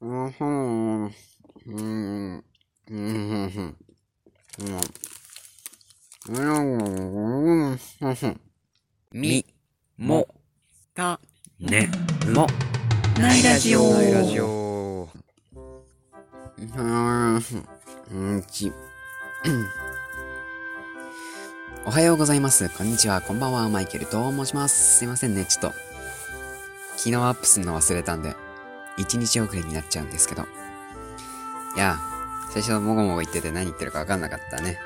うん。ふん。うん。うん。うん。うん。うん。み、も、た、ね、も、ないラジオないラジオ。うん。うん。ち。おはようございます。こん。にちは。こん。ばん。は。マイケルと申します。すいません。ね。ちょっと、昨日アップするの忘れたん。で、一日遅れになっちゃうんですけど。いや、最初もごもご言ってて何言ってるかわかんなかったね。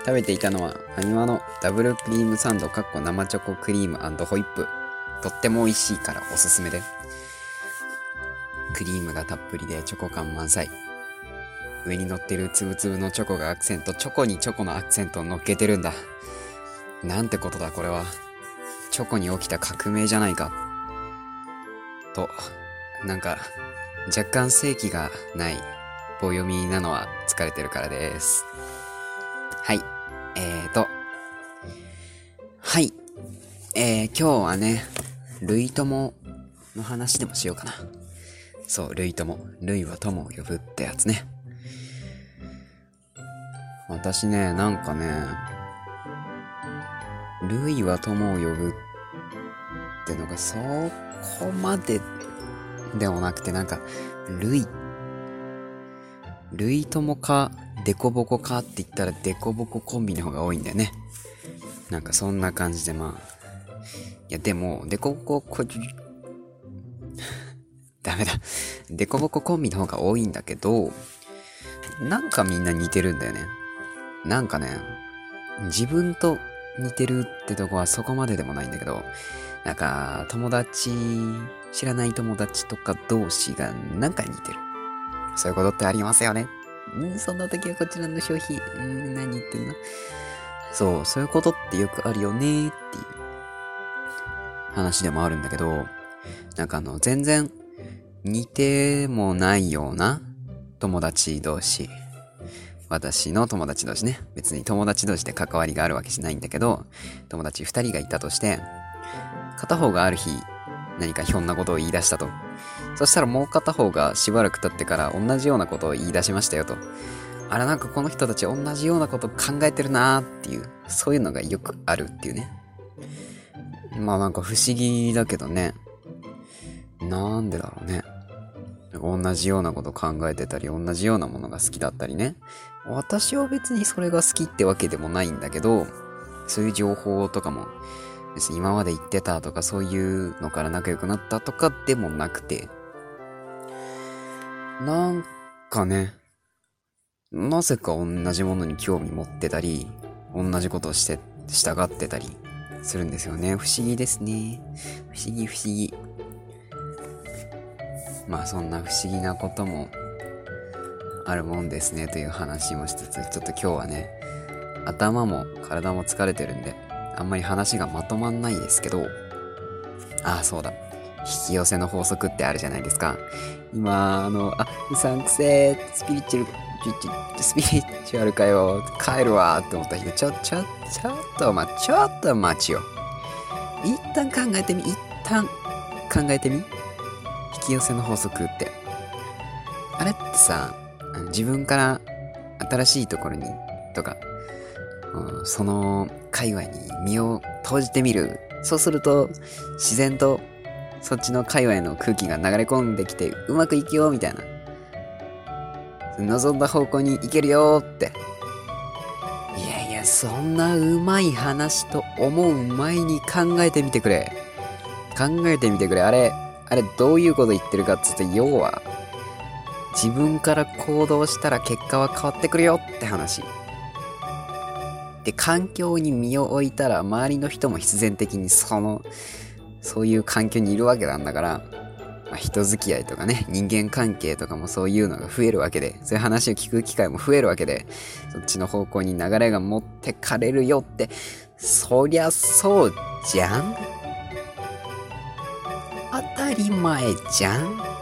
食べていたのは、ファミマのダブルクリームサンドかっこ生チョコクリームホイップ。とっても美味しいからおすすめで。クリームがたっぷりでチョコ感満載。上に乗ってるつぶつぶのチョコがアクセント、チョコにチョコのアクセントを乗っけてるんだ。なんてことだこれは。チョコに起きた革命じゃないか。と、なんか、若干正気がない棒読みなのは疲れてるからです。はい。えーと。はい。えー、今日はね、類友の話でもしようかな。そう、類友。類は友を呼ぶってやつね。私ね、なんかね、類は友を呼ぶってのがそこまででもなくて、なんか、類、類友か、デコボコかって言ったらデコボココンビの方が多いんだよね。なんかそんな感じでまあ。いやでも、デコボコこ、ダメだ。デコボココンビの方が多いんだけど、なんかみんな似てるんだよね。なんかね、自分と似てるってとこはそこまででもないんだけど、なんか、友達、知らない友達とか同士がなんか似てる。そういうことってありますよね。んそんな時はこちらの商品、ん何言ってんの？そう、そういうことってよくあるよねっていう話でもあるんだけど、なんかあの、全然似てもないような友達同士。私の友達同士ね。別に友達同士で関わりがあるわけじゃないんだけど、友達二人がいたとして、片方がある日、何かひょんなことを言い出したと。そしたらもう片方がしばらく経ってから同じようなことを言い出しましたよと。あれなんかこの人たち同じようなこと考えてるなーっていう、そういうのがよくあるっていうね。まあなんか不思議だけどね。なんでだろうね。同じようなこと考えてたり、同じようなものが好きだったりね。私は別にそれが好きってわけでもないんだけど、そういう情報とかも、別に今まで言ってたとかそういうのから仲良くなったとかでもなくて、なんかね、なぜか同じものに興味持ってたり、同じことをして、従ってたりするんですよね。不思議ですね。不思議不思議。まあそんな不思議なこともあるもんですねという話もしつつ、ちょっと今日はね、頭も体も疲れてるんで、あんまり話がまとまんないですけど、ああ、そうだ。引き寄せの法則ってあるじゃないですか。今、あの、あ、うさんくせー、スピリチュアル、スピリチュアルかよ、帰るわーって思った人、ちょ、ちょ、ちょっとま、ちょっと待ちよ。一旦考えてみ、一旦考えてみ。引き寄せの法則って。あれってさ、自分から新しいところに、とか、うん、その界隈に身を投じてみる。そうすると、自然とそっちの界隈の空気が流れ込んできて、うまくいくよ、みたいな。望んだ方向に行けるよって。いやいや、そんなうまい話と思う前に考えてみてくれ。考えてみてくれ。あれ、あれどういうこと言ってるかっつって、要は、自分から行動したら結果は変わってくるよって話。で、環境に身を置いたら周りの人も必然的にその、そういう環境にいるわけなんだから、まあ、人付き合いとかね、人間関係とかもそういうのが増えるわけで、そういう話を聞く機会も増えるわけで、そっちの方向に流れが持ってかれるよって、そりゃそうじゃん。当たり前じゃん。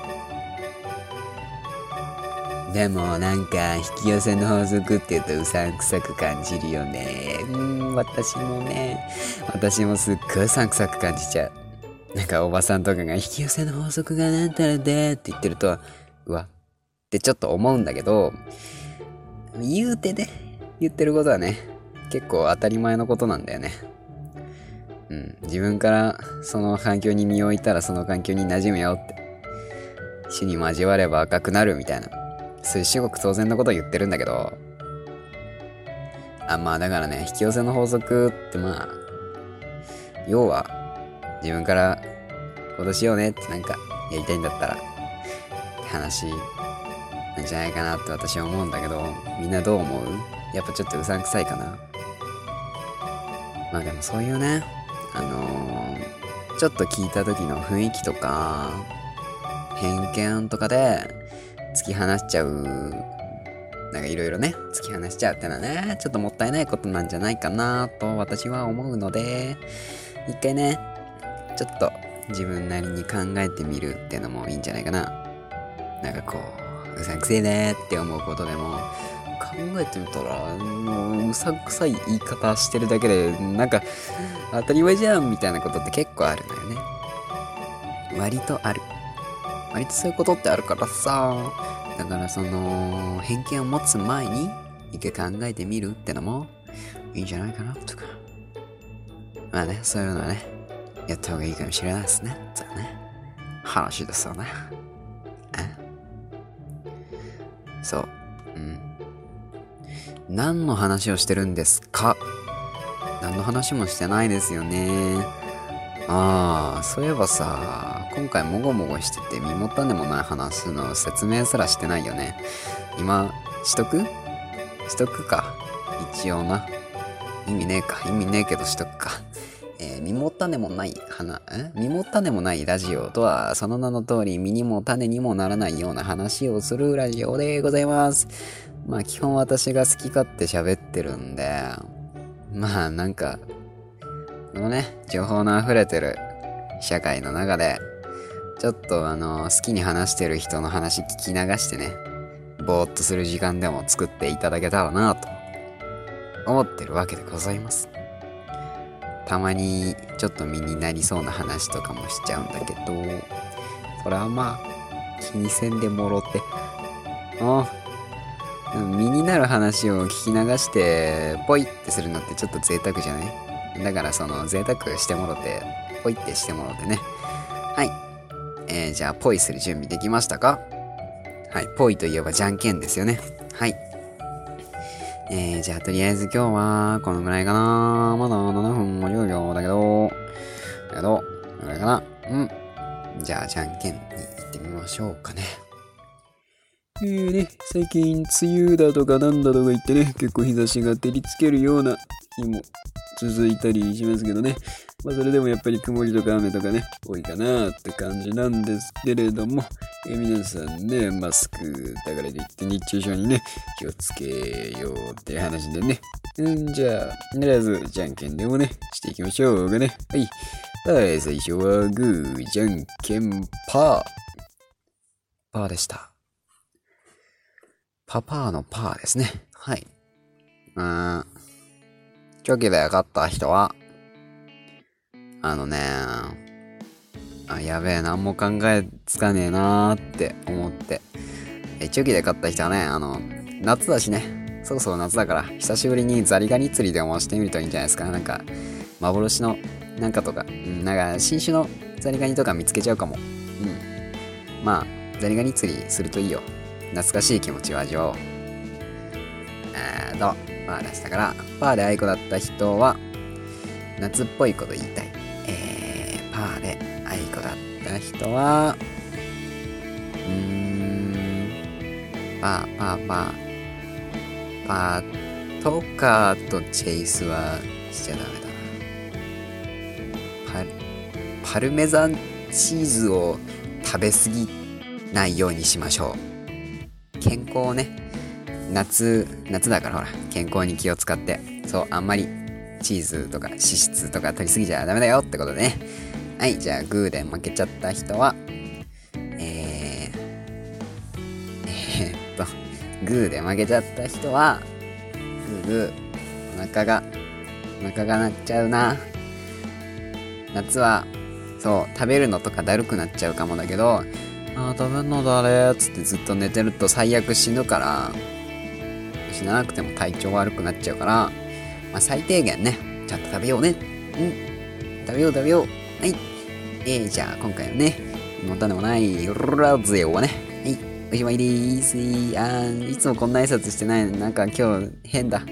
でもなんか引き寄せの法則って言うとうさんくさく感じるよね。うん、私もね、私もすっごいうさんくさく感じちゃう。なんかおばさんとかが引き寄せの法則がなんたらでって言ってると、うわ、ってちょっと思うんだけど、言うてね、言ってることはね、結構当たり前のことなんだよね。うん、自分からその環境に身を置いたらその環境に馴染むよって。死に交われば赤くなるみたいな。そういう至極当然のこと言ってるんだけど、あ、まあだからね、引き寄せの法則ってまあ、要は、自分からこうしようねってなんかやりたいんだったら、って話なんじゃないかなって私は思うんだけど、みんなどう思う？やっぱちょっとうさんくさいかな。まあでもそういうね、あのー、ちょっと聞いた時の雰囲気とか、偏見とかで突き放しちゃう、なんかいろいろね、突き放しちゃうってのはね、ちょっともったいないことなんじゃないかなと私は思うので、一回ね、ちょっと自分なりに考えてみるっていうのもいいんじゃないかな。なんかこう、うさんくせえねって思うことでも、考えてみたら、もう、うさんくさい言い方してるだけで、なんか、当たり前じゃんみたいなことって結構あるのよね。割とある。割とそういうことってあるからさ、だからその、偏見を持つ前に、一回考えてみるってのも、いいんじゃないかな、とか。まあね、そういうのはね、やった方がいいかもしれないですね。そうね。話ですよね。え？そう。うん。何の話をしてるんですか？何の話もしてないですよね。ああ、そういえばさ、今回もごもごしてて身も種もない話の説明すらしてないよね。今、しとく？しとくか。一応な。意味ねえか。意味ねえけどしとくか。え、身も種もない花、え？身も種もないラジオとは、その名の通り身にも種にもならないような話をするラジオでございます。まあ基本私が好き勝手喋ってるんで、まあなんか、のね、情報の溢れてる社会の中で、ちょっとあの、好きに話してる人の話聞き流してね、ぼーっとする時間でも作っていただけたらなと思ってるわけでございます。たまにちょっと身になりそうな話とかもしちゃうんだけど、それはまあ、気にせんでもろて。ああ、身になる話を聞き流して、ポイってするのってちょっと贅沢じゃない？だからその贅沢してもろて、ポイってしてもろてね。はい。えー、じゃあ、ポイする準備できましたか？はい。ポイといえばじゃんけんですよね。はい。えー、じゃあ、とりあえず今日は、このぐらいかな。まだ7分50秒だけど、だけど、このぐらいかな。うん。じゃあ、じゃんけんに行ってみましょうかね。えーね、最近、梅雨だとかなんだとか言ってね、結構日差しが照りつけるような日も続いたりしますけどね。まあそれでもやっぱり曇りとか雨とかね、多いかなって感じなんですけれども、え皆さんね、マスクだからといって熱中症にね、気をつけようって話でね。うんじゃあ、とりあえずじゃんけんでもね、していきましょうかね。はい。はい、最初はグー、じゃんけん、パー。パーでした。パパーのパーですね。はい。うん。チョキで勝った人は、あのね、あ、やべえ、何も考えつかねえなーって思って。え、チョキで勝った人はね、あの、夏だしね、そろそろ夏だから、久しぶりにザリガニ釣りでもしてみるといいんじゃないですか。なんか、幻のなんかとか、うん、なんか新種のザリガニとか見つけちゃうかも。うん。まあ、ザリガニ釣りするといいよ。懐かしい気持ちを味わおう。えーと、パー出したから、パーでアイコだった人は、夏っぽいこと言いたい。えー、パーでアイコだった人は、うーん、パー、パー、パー、パーとかとチェイスはしちゃダメだな。パル、パルメザンチーズを食べ過ぎないようにしましょう。健康をね、夏、夏だからほら、健康に気を使って、そう、あんまりチーズとか脂質とか取りすぎちゃダメだよってことでね。はい、じゃあグーで負けちゃった人は、えー、えー、っと、グーで負けちゃった人は、グーグー、お腹が、お腹が鳴っちゃうな。夏はそう、食べるのとかだるくなっちゃうかもだけど、あー食べんのだれっつってずっと寝てると最悪死ぬから、死ななくても体調悪くなっちゃうから、まあ、最低限ね、ちゃんと食べようね。うん。食べよう食べよう。はい。えー、じゃあ今回のね、もたでもないラジオはね、はい、おしまいでーす。あーいつもこんな挨拶してないのなんか今日変だ。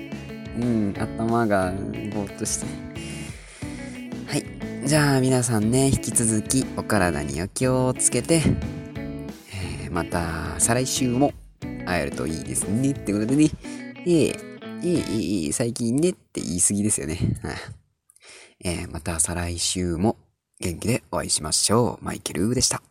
うん、頭がぼーっとして。はい。じゃあ皆さんね、引き続きお体にお気をつけて、えーまた再来週も会えるといいですね。ってことでね、えー、えー、えーえ最近ねって言い過ぎですよね。はいえーまた再来週も元気でお会いしましょう。マイケルでした。